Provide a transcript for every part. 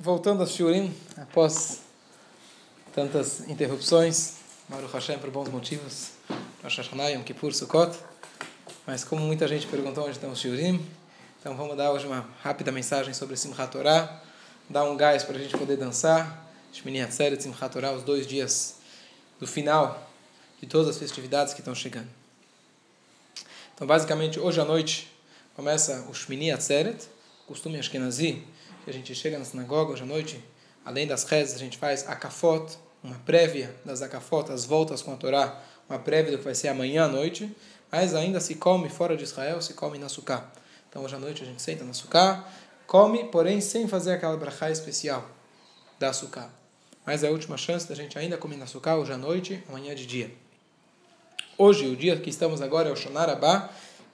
voltando a Shurim, após tantas interrupções, Baruch Hashem por bons motivos, Rosh Hashanah, Yom Kippur, Sukkot, mas como muita gente perguntou onde estão os Shurim, então vamos dar hoje uma rápida mensagem sobre Simchat Torah, dar um gás para a gente poder dançar, Shmini Atzeret, Simchat Torah, os dois dias do final de todas as festividades que estão chegando. Então, basicamente, hoje à noite começa o Shmini Atzeret, costume Ashkenazi, que a gente chega na sinagoga hoje à noite, além das rezas, a gente faz akafot, uma prévia das akafot, as voltas com a Torá, uma prévia do que vai ser amanhã à noite, mas ainda se come fora de Israel, se come na suká. Então hoje à noite a gente senta na suká, come, porém sem fazer aquela brachá especial da suká. Mas é a última chance da gente ainda comer na suká hoje à noite, amanhã de dia. Hoje, o dia que estamos agora é o Shonarabá.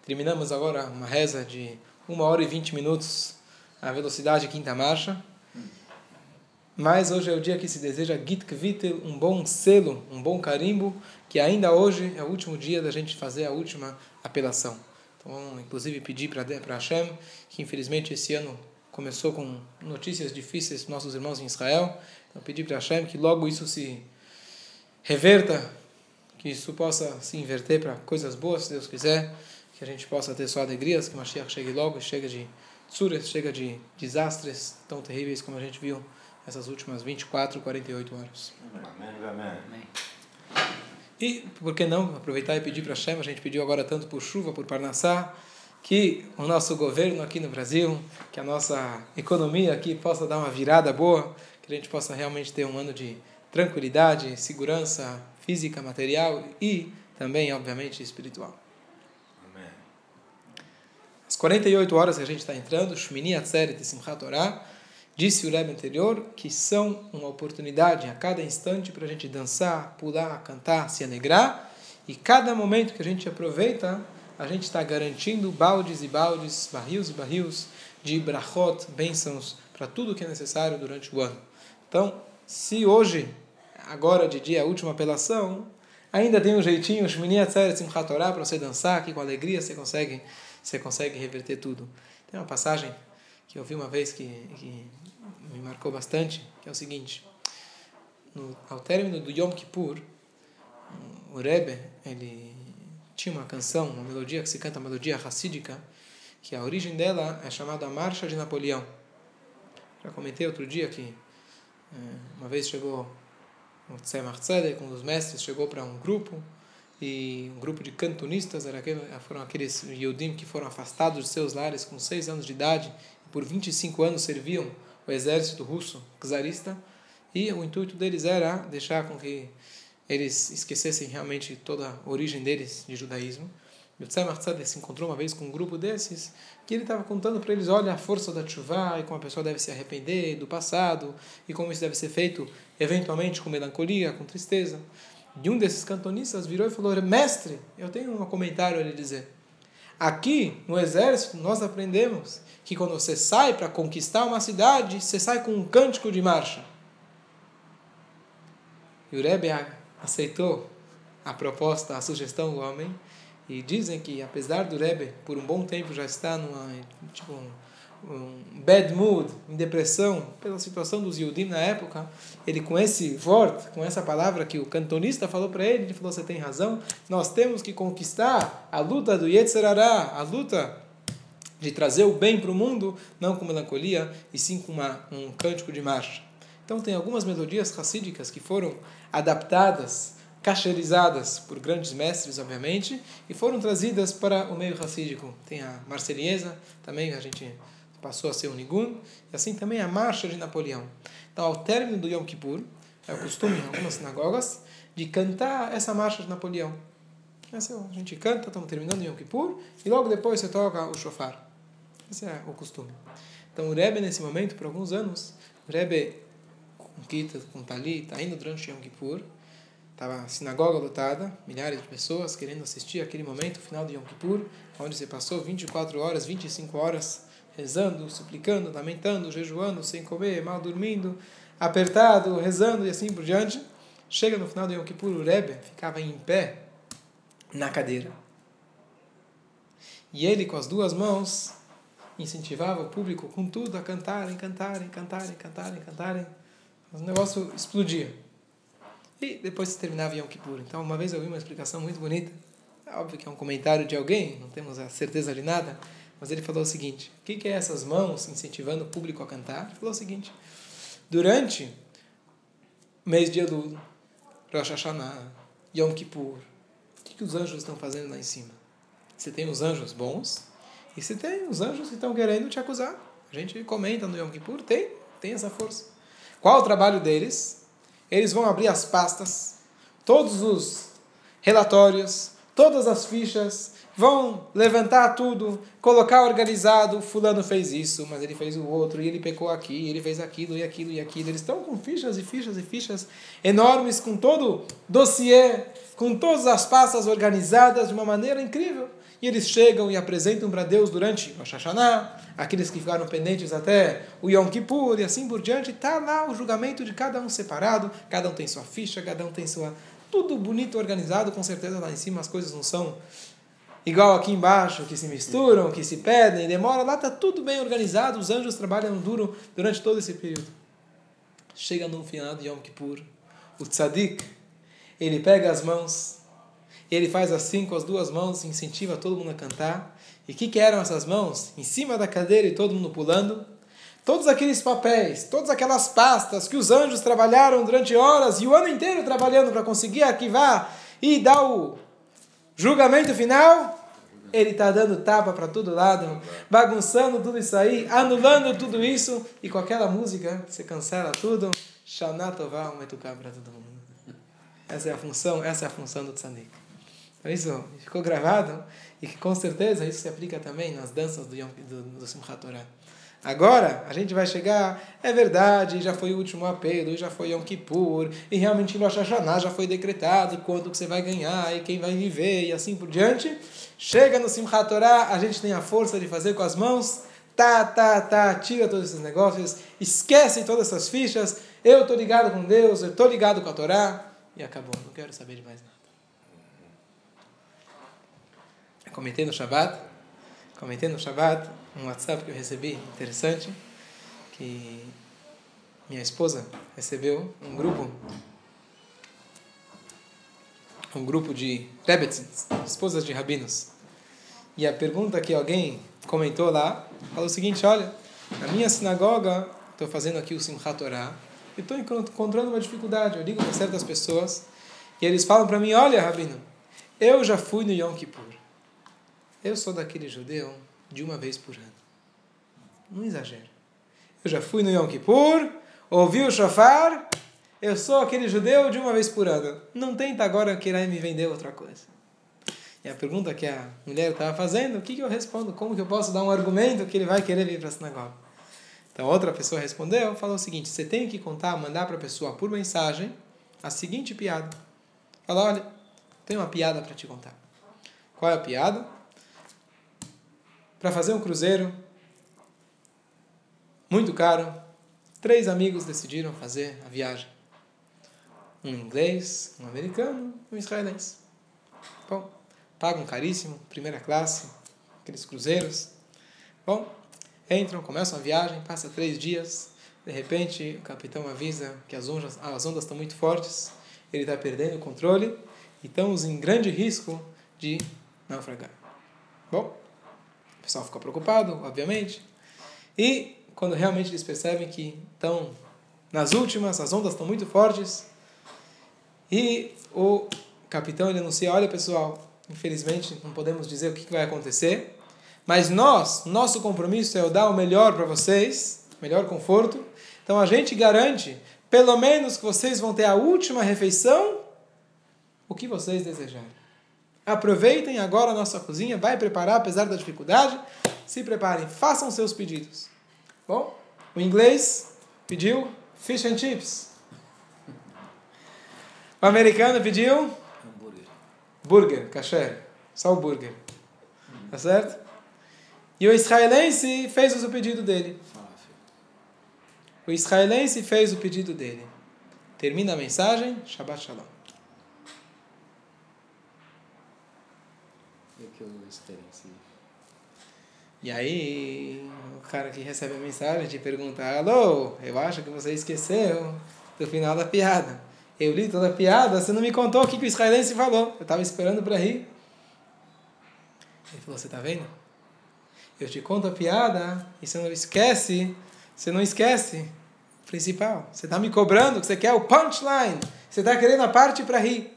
Terminamos agora uma reza de uma hora e vinte minutos a velocidade quinta marcha. Mas hoje é o dia que se deseja Git um bom selo, um bom carimbo, que ainda hoje é o último dia da gente fazer a última apelação. Então, inclusive, pedir para Hashem, que infelizmente esse ano começou com notícias difíceis para nossos irmãos em Israel. Então, pedir para Hashem que logo isso se reverta, que isso possa se inverter para coisas boas, se Deus quiser, que a gente possa ter só alegrias, que Mashiach chegue logo, chega de tsuras, chega de desastres tão terríveis como a gente viu essas últimas 24, 48 horas. Amém, amém. E por que não aproveitar e pedir para Hashem, a gente pediu agora tanto por chuva, por Parnassá, que o nosso governo aqui no Brasil, que a nossa economia aqui possa dar uma virada boa, que a gente possa realmente ter um ano de tranquilidade, segurança física, material e também, obviamente, espiritual. As 48 horas que a gente está entrando, Shmini Atzeret e Simchat Torah, disse o Rebbe anterior, que são uma oportunidade a cada instante para a gente dançar, pular, cantar, se alegrar, e cada momento que a gente aproveita, a gente está garantindo baldes e baldes, barris e barris de brachot, bênçãos, para tudo que é necessário durante o ano. Então, se hoje, agora de dia, a última apelação, ainda tem um jeitinho, Shmini Atzeret Simchat Torah, para você dançar, que com alegria você consegue, você consegue reverter tudo. Tem uma passagem que eu vi uma vez que, que me marcou bastante, que é o seguinte: no, ao término do Yom Kippur, o Rebbe ele tinha uma canção, uma melodia que se canta, uma melodia racídica, que a origem dela é chamada Marcha de Napoleão. Já comentei outro dia que uma vez chegou o Tzemach Tzedek, um dos mestres, chegou para um grupo e um grupo de cantonistas era aquele, foram aqueles Yudim que foram afastados de seus lares com seis anos de idade e por 25 anos serviam o exército russo czarista e o intuito deles era deixar com que eles esquecessem realmente toda a origem deles de judaísmo. Tzemach Tzedek se encontrou uma vez com um grupo desses que ele estava contando para eles, olha a força da chuva e como a pessoa deve se arrepender do passado e como isso deve ser feito eventualmente com melancolia, com tristeza. E um desses cantonistas virou e falou, mestre, eu tenho um comentário a lhe dizer. Aqui, no exército, nós aprendemos que quando você sai para conquistar uma cidade, você sai com um cântico de marcha. E o Rebbe aceitou a proposta, a sugestão do homem, e dizem que, apesar do Rebbe, por um bom tempo, já está numa, tipo, um, bad mood, em depressão, pela situação dos Yudim na época, ele com esse word, com essa palavra que o cantonista falou para ele, ele falou, você tem razão, nós temos que conquistar a luta do Yetzerará, a luta de trazer o bem para o mundo, não com melancolia, e sim com uma, um cântico de marcha. Então tem algumas melodias racídicas que foram adaptadas cacherizadas por grandes mestres, obviamente, e foram trazidas para o meio racídico. Tem a Marselhesa, também a gente passou a ser o Nigun, e assim também a Marcha de Napoleão. Então, ao término do Yom Kippur, é o costume em algumas sinagogas de cantar essa Marcha de Napoleão. Essa a gente canta, estamos terminando o Yom Kippur, e logo depois você toca o shofar. Esse é o costume. Então, o Rebbe, nesse momento, por alguns anos, o Rebbe com Kita, com Tali, está indo durante Yom Kippur, Estava a sinagoga lotada, milhares de pessoas querendo assistir aquele momento, final de Yom Kippur, onde você passou 24 horas, 25 horas rezando, suplicando, lamentando, jejuando, sem comer, mal dormindo, apertado, rezando e assim por diante. Chega no final de Yom Kippur, o Rebbe ficava em pé na cadeira. E ele, com as duas mãos, incentivava o público com tudo a cantarem, cantarem, cantarem, cantarem, cantarem. O negócio explodia. E depois se terminava Yom Kippur. Então, uma vez eu vi uma explicação muito bonita. É óbvio que é um comentário de alguém, não temos a certeza de nada, mas ele falou o seguinte: o que, que é essas mãos incentivando o público a cantar? Ele falou o seguinte: durante mês de Elul, Rosh Hashanah, Yom Kippur, o que, que os anjos estão fazendo lá em cima? Você tem os anjos bons e você tem os anjos que estão querendo te acusar. A gente comenta no Yom Kippur, tem, tem essa força. Qual o trabalho deles? Eles vão abrir as pastas, todos os relatórios, todas as fichas, vão levantar tudo, colocar organizado, fulano fez isso, mas ele fez o outro, e ele pecou aqui, ele fez aquilo, e aquilo, e aquilo. Eles estão com fichas e fichas e fichas enormes, com todo dossiê, com todas as pastas organizadas de uma maneira incrível. E eles chegam e apresentam para Deus durante o Hashanah, aqueles que ficaram pendentes até o Yom Kippur e assim por diante. Está lá o julgamento de cada um separado, cada um tem sua ficha, cada um tem sua. Tudo bonito, organizado, com certeza lá em cima as coisas não são igual aqui embaixo, que se misturam, que se pedem, demora. Lá está tudo bem organizado, os anjos trabalham duro durante todo esse período. Chega no final de Yom Kippur, o tzadik, ele pega as mãos ele faz assim com as duas mãos, incentiva todo mundo a cantar. E o que, que eram essas mãos? Em cima da cadeira e todo mundo pulando. Todos aqueles papéis, todas aquelas pastas que os anjos trabalharam durante horas e o ano inteiro trabalhando para conseguir arquivar e dar o julgamento final, ele está dando tapa para todo lado, bagunçando tudo isso aí, anulando tudo isso, e com aquela música você cancela tudo. Shana Tová, um para todo mundo. Essa é a função, essa é a função do tzadik. Então isso ficou gravado e que com certeza isso se aplica também nas danças do, Yom, do, do Simchat Torah. Agora, a gente vai chegar, é verdade, já foi o último apelo, já foi Yom Kippur, e realmente Rosh Hashanah já foi decretado, quanto que você vai ganhar, e quem vai viver, e assim por diante. Chega no Simchat Torah, a gente tem a força de fazer com as mãos, tá, tá, tá, tira todos esses negócios, esquece todas essas fichas, eu estou ligado com Deus, eu estou ligado com a Torá, e acabou, não quero saber de mais nada. comentei no Shabbat, comentei no Shabbat um WhatsApp que eu recebi interessante, que minha esposa recebeu um grupo, um grupo de Rebetzins, esposas de rabinos. E a pergunta que alguém comentou lá, falou o seguinte, olha, na minha sinagoga, estou fazendo aqui o Simchat Torah, e estou encontrando uma dificuldade. Eu ligo para certas pessoas e eles falam para mim, olha, Rabino, eu já fui no Yom Kippur. Eu sou daquele judeu de uma vez por ano. Não exagero. Eu já fui no Yom Kippur, ouvi o shofar, eu sou aquele judeu de uma vez por ano. Não tenta agora querer me vender outra coisa. E a pergunta que a mulher estava fazendo, o que, que eu respondo? Como que eu posso dar um argumento que ele vai querer vir para a sinagoga? Então outra pessoa respondeu, falou o seguinte, você tem que contar, mandar para a pessoa por mensagem a seguinte piada. Fala, olha, tenho uma piada para te contar. Qual é a piada? Para fazer um cruzeiro muito caro. Três amigos decidiram fazer a viagem. Um inglês, um americano um israelense. Bom, pagam caríssimo, primeira classe, aqueles cruzeiros. Bom, entram, começam a viagem, passa três dias. De repente, o capitão avisa que as ondas, as ondas estão muito fortes, ele está perdendo o controle e estamos em grande risco de naufragar. Bom, pessoal fica preocupado, obviamente. E quando realmente eles percebem que estão nas últimas, as ondas estão muito fortes, e o capitão ele anuncia: olha pessoal, infelizmente não podemos dizer o que vai acontecer, mas nós, nosso compromisso é o dar o melhor para vocês, melhor conforto. Então a gente garante, pelo menos, que vocês vão ter a última refeição, o que vocês desejarem. Aproveitem agora a nossa cozinha, vai preparar apesar da dificuldade. Se preparem, façam seus pedidos. Bom, o inglês pediu fish and chips. O americano pediu hambúrguer. Burger, kasher, só o burger. Tá certo? E o israelense fez o pedido dele. O israelense fez o pedido dele. Termina a mensagem, Shabbat Shalom. Que eu experiência. E aí, o cara que recebe a mensagem te pergunta: Alô, eu acho que você esqueceu do final da piada. Eu li toda a piada, você não me contou o que, que o israelense falou. Eu estava esperando para rir. Ele falou: Você está vendo? Eu te conto a piada e você não esquece. Você não esquece o principal. Você está me cobrando que você quer o punchline. Você está querendo a parte para rir.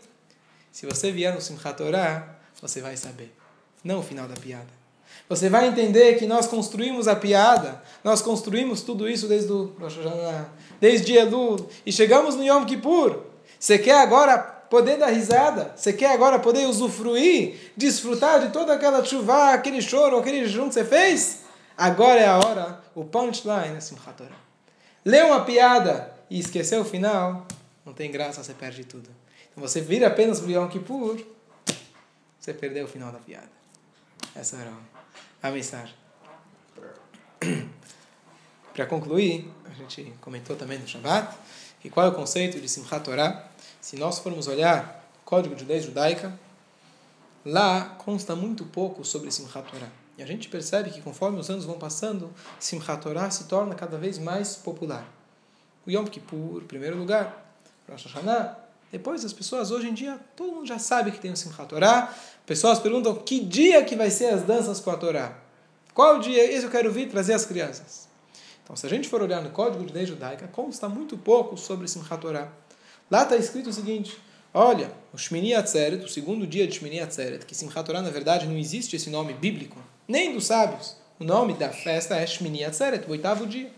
Se você vier no Simchat Torah, você vai saber. Não o final da piada. Você vai entender que nós construímos a piada, nós construímos tudo isso desde o Rosh Hashanah, desde Elul, e chegamos no Yom Kippur. Você quer agora poder dar risada? Você quer agora poder usufruir, desfrutar de toda aquela chuva, aquele choro, aquele jejum que você fez? Agora é a hora, o punchline é Simchat. Lê uma piada e esquecer o final, não tem graça, você perde tudo. Então você vira apenas o Yom Kippur, você perdeu o final da piada. Essa era a mensagem. Para concluir, a gente comentou também no Shabbat, e qual é o conceito de Simchat Torah? Se nós formos olhar o Código de Leis Judaica, lá consta muito pouco sobre Simchat Torah. E a gente percebe que conforme os anos vão passando, Simchat Torah se torna cada vez mais popular. O Yom Kippur, primeiro lugar, Rosh Hashanah, depois as pessoas, hoje em dia, todo mundo já sabe que tem o Simchat Torah. Pessoas perguntam que dia que vai ser as danças com a Torá. Qual dia? Esse eu quero vir trazer as crianças. Então, se a gente for olhar no Código de Lei Judaica, consta muito pouco sobre Simchat Torah. Lá está escrito o seguinte, olha, o Shmini Atzeret, o segundo dia de Shmini Atzeret, que Simchat Torah, na verdade, não existe esse nome bíblico, nem dos sábios. O nome da festa é Shmini Atzeret, o oitavo dia.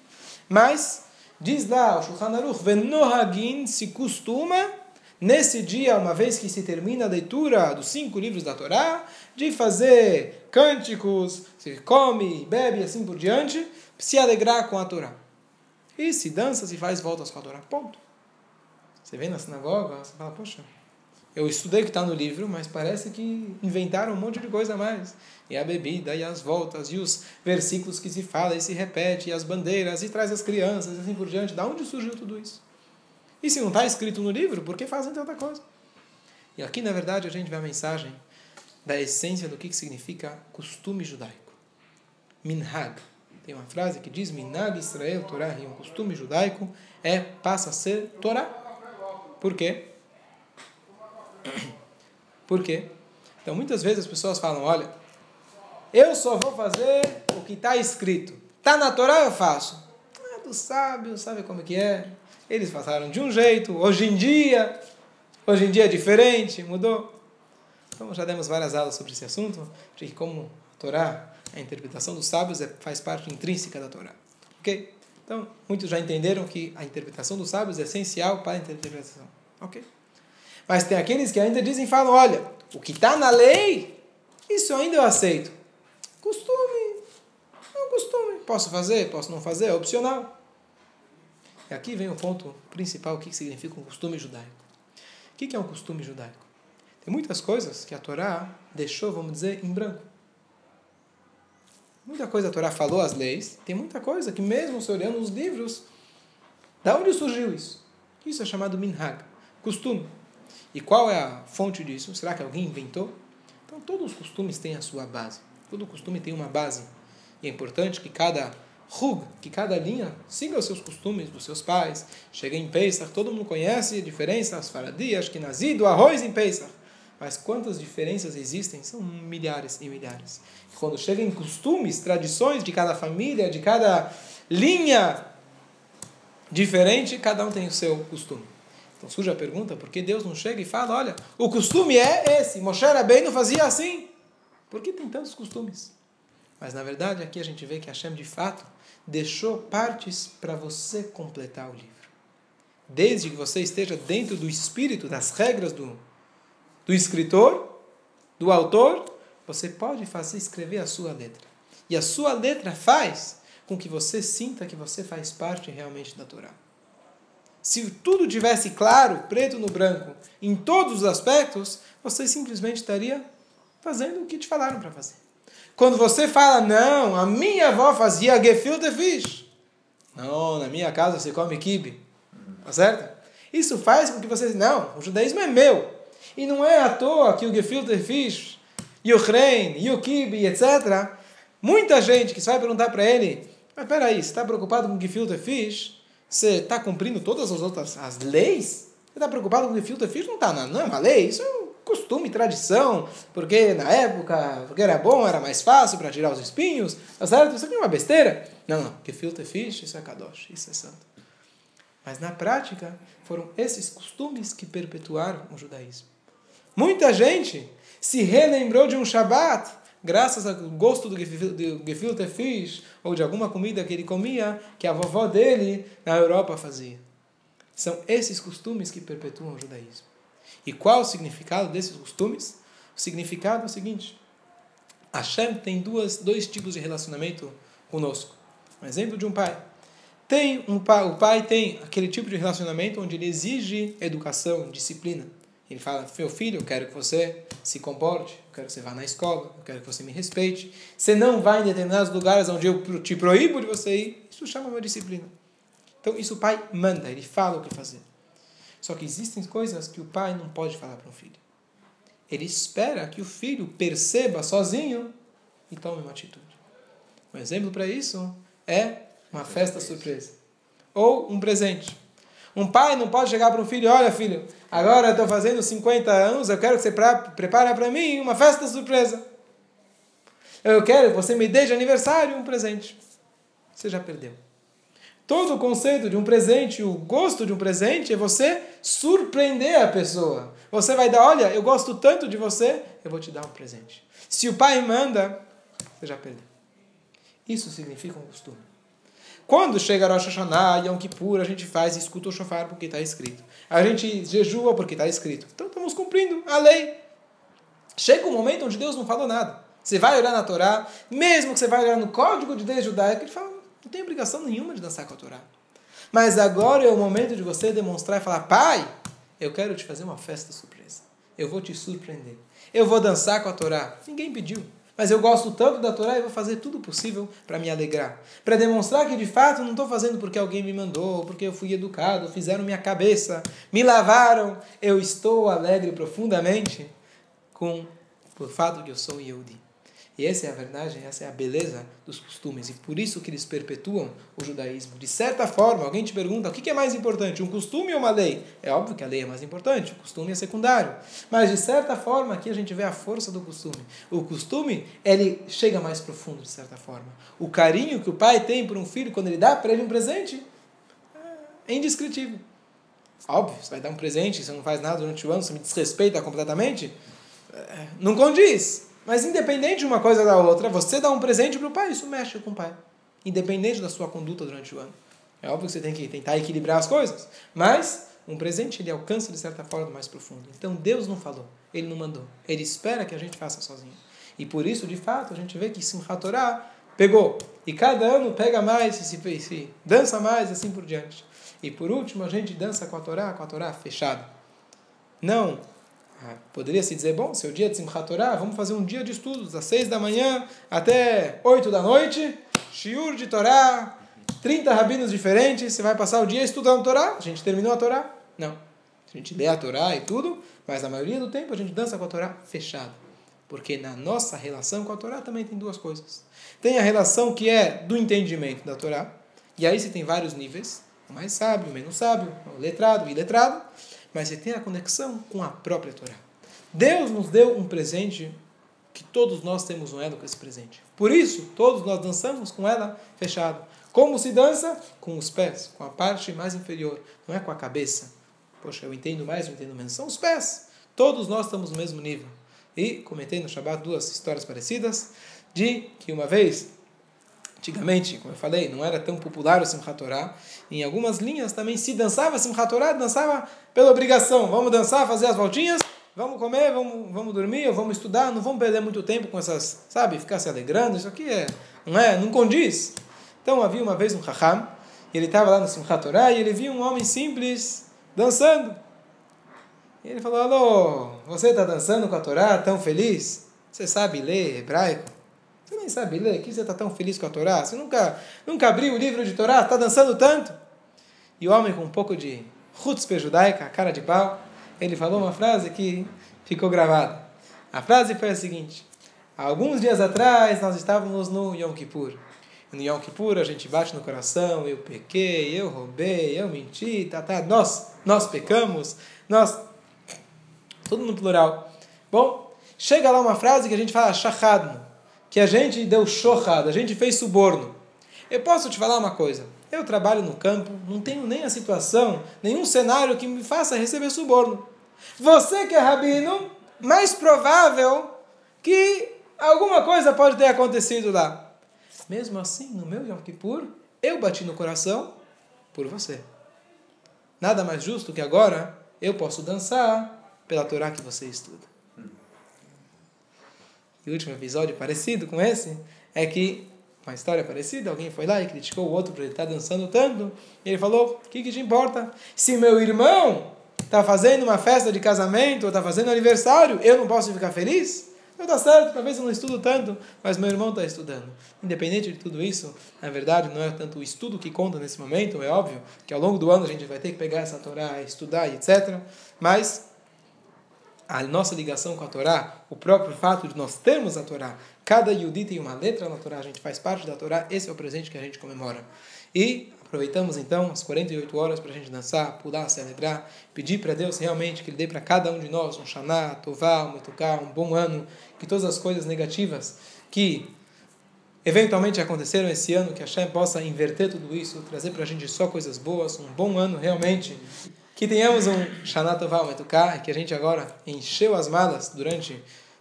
Mas, diz lá o Shulchan Aruch, se costuma nesse dia, uma vez que se termina a leitura dos cinco livros da Torá, de fazer cânticos, se come, bebe assim por diante, se alegrar com a Torá. E se dança, se faz voltas com a Torá. Ponto. Você vem na sinagoga, você fala, poxa, eu estudei o que está no livro, mas parece que inventaram um monte de coisa a mais. E a bebida, e as voltas, e os versículos que se fala e se repete, e as bandeiras, e traz as crianças, e assim por diante. Da onde surgiu tudo isso? E se não está escrito no livro, por que fazem tanta coisa? E aqui, na verdade, a gente vê a mensagem da essência do que significa costume judaico. Minhag. Tem uma frase que diz: Minhag Israel Torah, e um costume judaico é, passa a ser Torá. Por quê? Por quê? Então, muitas vezes as pessoas falam: olha, eu só vou fazer o que está escrito. Está na Torá, eu faço. Ah, do sábio, sabe como que é? Eles passaram de um jeito, hoje em dia, hoje em dia é diferente, mudou. Então já demos várias aulas sobre esse assunto, de como a Torá, a interpretação dos sábios é, faz parte intrínseca da Torá. Ok? Então, muitos já entenderam que a interpretação dos sábios é essencial para a interpretação. Ok? Mas tem aqueles que ainda dizem, falam, olha, o que está na lei, isso ainda eu aceito. Costume. É um costume. Posso fazer, posso não fazer, é opcional. E aqui vem o ponto principal, o que significa um costume judaico. O que é um costume judaico? Tem muitas coisas que a Torá deixou, vamos dizer, em branco. Muita coisa a Torá falou as leis, tem muita coisa que mesmo se olhando os livros, da onde surgiu isso? Isso é chamado minhag, costume. E qual é a fonte disso? Será que alguém inventou? Então todos os costumes têm a sua base. Todo costume tem uma base. E é importante que cada Rug, que cada linha siga os seus costumes dos seus pais. Chega em Pesach, todo mundo conhece a diferença, as faradias, que nazido, arroz em Pesach. Mas quantas diferenças existem? São milhares e milhares. Quando chega em costumes, tradições de cada família, de cada linha diferente, cada um tem o seu costume. Então surge a pergunta, por que Deus não chega e fala, olha, o costume é esse, Moshe não fazia assim. Por que tem tantos costumes? Mas na verdade aqui a gente vê que Hashem de fato deixou partes para você completar o livro. Desde que você esteja dentro do espírito, das regras do, do escritor, do autor, você pode fazer escrever a sua letra. E a sua letra faz com que você sinta que você faz parte realmente da Torá. Se tudo tivesse claro, preto no branco, em todos os aspectos, você simplesmente estaria fazendo o que te falaram para fazer. Quando você fala, não, a minha avó fazia gefilte fish. Não, na minha casa você come kibe. Tá certo? Isso faz com que você, não, o judaísmo é meu. E não é à toa que o gefilte fish, e o rein, e o kibe, etc., Muita gente que vai perguntar para ele, mas peraí, você está preocupado com o gefilte fish? Você está cumprindo todas as outras as leis? Você está preocupado com o gefilte fish? Não está, não é uma lei, isso é um costume, tradição, porque na época, porque era bom, era mais fácil para tirar os espinhos, tá certo? Isso aqui é uma besteira. Não, não, gefilte fish, isso é kadosh, isso é santo. Mas na prática, foram esses costumes que perpetuaram o judaísmo. Muita gente se relembrou de um Shabat, graças ao gosto do gefilte fish, ou de alguma comida que ele comia, que a vovó dele na Europa fazia. São esses costumes que perpetuam o judaísmo. E qual o significado desses costumes? O significado é o seguinte: Hashem tem duas, dois tipos de relacionamento conosco. Um exemplo de um pai. Tem um pai, o pai tem aquele tipo de relacionamento onde ele exige educação, disciplina. Ele fala: Meu filho, eu quero que você se comporte, eu quero que você vá na escola, eu quero que você me respeite. Você não vai em determinados lugares onde eu te proíbo de você ir. Isso chama uma disciplina. Então, isso o pai manda, ele fala o que fazer. Só que existem coisas que o pai não pode falar para o filho. Ele espera que o filho perceba sozinho e tome uma atitude. Um exemplo para isso é uma festa surpresa ou um presente. Um pai não pode chegar para um filho: Olha, filho, agora eu estou fazendo 50 anos, eu quero que você prepare para mim uma festa surpresa. Eu quero que você me dê de aniversário um presente. Você já perdeu. Todo o conceito de um presente, o gosto de um presente é você surpreender a pessoa. Você vai dar, olha, eu gosto tanto de você, eu vou te dar um presente. Se o pai manda, você já perdeu. Isso significa um costume. Quando chega Rosh Hashanah, Yom Kippur, a gente faz e escuta o shofar porque está escrito. A gente jejua porque está escrito. Então estamos cumprindo a lei. Chega um momento onde Deus não falou nada. Você vai olhar na Torá, mesmo que você vai olhar no código de Deus judaico, ele fala, não tem obrigação nenhuma de dançar com a Torá. Mas agora é o momento de você demonstrar e falar: Pai, eu quero te fazer uma festa surpresa. Eu vou te surpreender. Eu vou dançar com a Torá. Ninguém pediu. Mas eu gosto tanto da Torá e vou fazer tudo possível para me alegrar. Para demonstrar que de fato não estou fazendo porque alguém me mandou, porque eu fui educado, fizeram minha cabeça, me lavaram. Eu estou alegre profundamente com o fato que eu sou Yehudi. E essa é a verdade, essa é a beleza dos costumes. E por isso que eles perpetuam o judaísmo. De certa forma, alguém te pergunta o que é mais importante, um costume ou uma lei? É óbvio que a lei é mais importante, o costume é secundário. Mas de certa forma, aqui a gente vê a força do costume. O costume, ele chega mais profundo, de certa forma. O carinho que o pai tem por um filho quando ele dá para ele um presente é indescritível. Óbvio, você vai dar um presente, você não faz nada durante o ano, você me desrespeita completamente, é, não condiz. Mas independente de uma coisa da outra, você dá um presente para o pai, isso mexe com o pai. Independente da sua conduta durante o ano. É óbvio que você tem que tentar equilibrar as coisas. Mas um presente ele alcança de certa forma mais profundo. Então Deus não falou, ele não mandou. Ele espera que a gente faça sozinho. E por isso, de fato, a gente vê que Simchat Torah pegou. E cada ano pega mais e se, se dança mais e assim por diante. E por último, a gente dança com a Torá, com a Torá fechada. Não poderia se dizer, bom, seu dia de Simchat Torah, vamos fazer um dia de estudos, das seis da manhã até oito da noite, shiur de Torá, 30 rabinos diferentes, você vai passar o dia estudando Torá, a gente terminou a Torá? Não. A gente lê a Torá e tudo, mas a maioria do tempo a gente dança com a Torá fechada. Porque na nossa relação com a Torá também tem duas coisas. Tem a relação que é do entendimento da Torá, e aí você tem vários níveis, o mais sábio, o menos sábio, o letrado, o iletrado mas você tem a conexão com a própria Torá. Deus nos deu um presente que todos nós temos um elo com esse presente. Por isso, todos nós dançamos com ela fechado. Como se dança? Com os pés, com a parte mais inferior, não é com a cabeça. Poxa, eu entendo mais, eu entendo menos. São os pés. Todos nós estamos no mesmo nível. E comentei no Shabbat duas histórias parecidas de que uma vez Antigamente, como eu falei, não era tão popular o Simchat Torah. Em algumas linhas também se dançava Simchat Torah, dançava pela obrigação. Vamos dançar, fazer as voltinhas, vamos comer, vamos, vamos dormir, vamos estudar, não vamos perder muito tempo com essas, sabe, ficar se alegrando, isso aqui é, não é, não condiz. Então havia uma vez um Chacham, e ele estava lá no Simchat Torah, e ele viu um homem simples dançando. E ele falou, alô, você está dançando com a Torá, tão feliz? Você sabe ler hebraico? Você nem sabe ler, que você está tão feliz com a Torá? Você nunca, nunca abriu o livro de Torá? Está dançando tanto? E o homem com um pouco de chutzpe judaica, cara de pau, ele falou uma frase que ficou gravada. A frase foi a seguinte: alguns dias atrás nós estávamos no Yom Kippur. No Yom Kippur a gente bate no coração, eu pequei, eu roubei, eu menti, tá, tá, nós, nós pecamos, nós, tudo no plural. Bom, chega lá uma frase que a gente fala shachadno, que a gente deu shochad, a gente fez suborno. Eu posso te falar uma coisa, eu trabalho no campo, não tenho nem a situação, nenhum cenário que me faça receber suborno. Você que é rabino, mais provável que alguma coisa pode ter acontecido lá. Mesmo assim, no meu Yom Kippur, eu bati no coração por você. Nada mais justo que agora eu posso dançar pela Torá que você estuda. E último episódio parecido com esse é que, uma história parecida, alguém foi lá e criticou o outro por ele estar dançando tanto, e ele falou: O que, que te importa? Se meu irmão está fazendo uma festa de casamento ou está fazendo aniversário, eu não posso ficar feliz? Eu tá certo, talvez eu não estudo tanto, mas meu irmão está estudando. Independente de tudo isso, na verdade não é tanto o estudo que conta nesse momento, é óbvio que ao longo do ano a gente vai ter que pegar essa Torá, estudar etc. Mas a nossa ligação com a Torá, o próprio fato de nós termos a Torá, cada Yudi tem uma letra na Torá, a gente faz parte da Torá, esse é o presente que a gente comemora. E aproveitamos então as 48 horas para a gente dançar, pular, celebrar, pedir para Deus realmente que Ele dê para cada um de nós um Shaná, Tová, um Metuká, um bom ano, que todas as coisas negativas que eventualmente aconteceram esse ano, que a Hashem possa inverter tudo isso, trazer para a gente só coisas boas, um bom ano realmente. Que tenhamos um Shana Tová, um Metuká, que a gente agora encheu as malas durante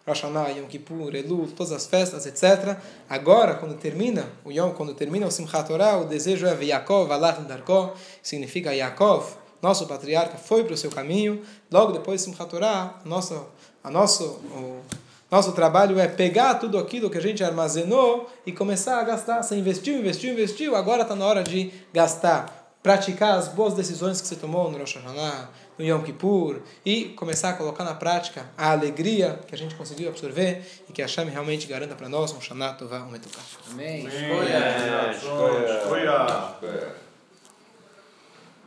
Rosh Hashanah, Yom Kippur, Elul, todas as festas, etc. Agora, quando termina o Yom, quando termina o Simchat Torah, o desejo é Yaakov, Alach Darko, significa Yaakov, nosso patriarca, foi para o seu caminho. Logo depois de Simchat Torah, nosso, a nosso, o nosso trabalho é pegar tudo aquilo que a gente armazenou e começar a gastar. Você investiu, investiu, investiu, agora está na hora de gastar. Praticar as boas decisões que você tomou no Rosh Hashanah, no Yom Kippur e começar a colocar na prática a alegria que a gente conseguiu absorver e que a Hashem realmente garanta para nós um Shana Tová, um Metukah. Amém. Amém. Escolha. Escolha.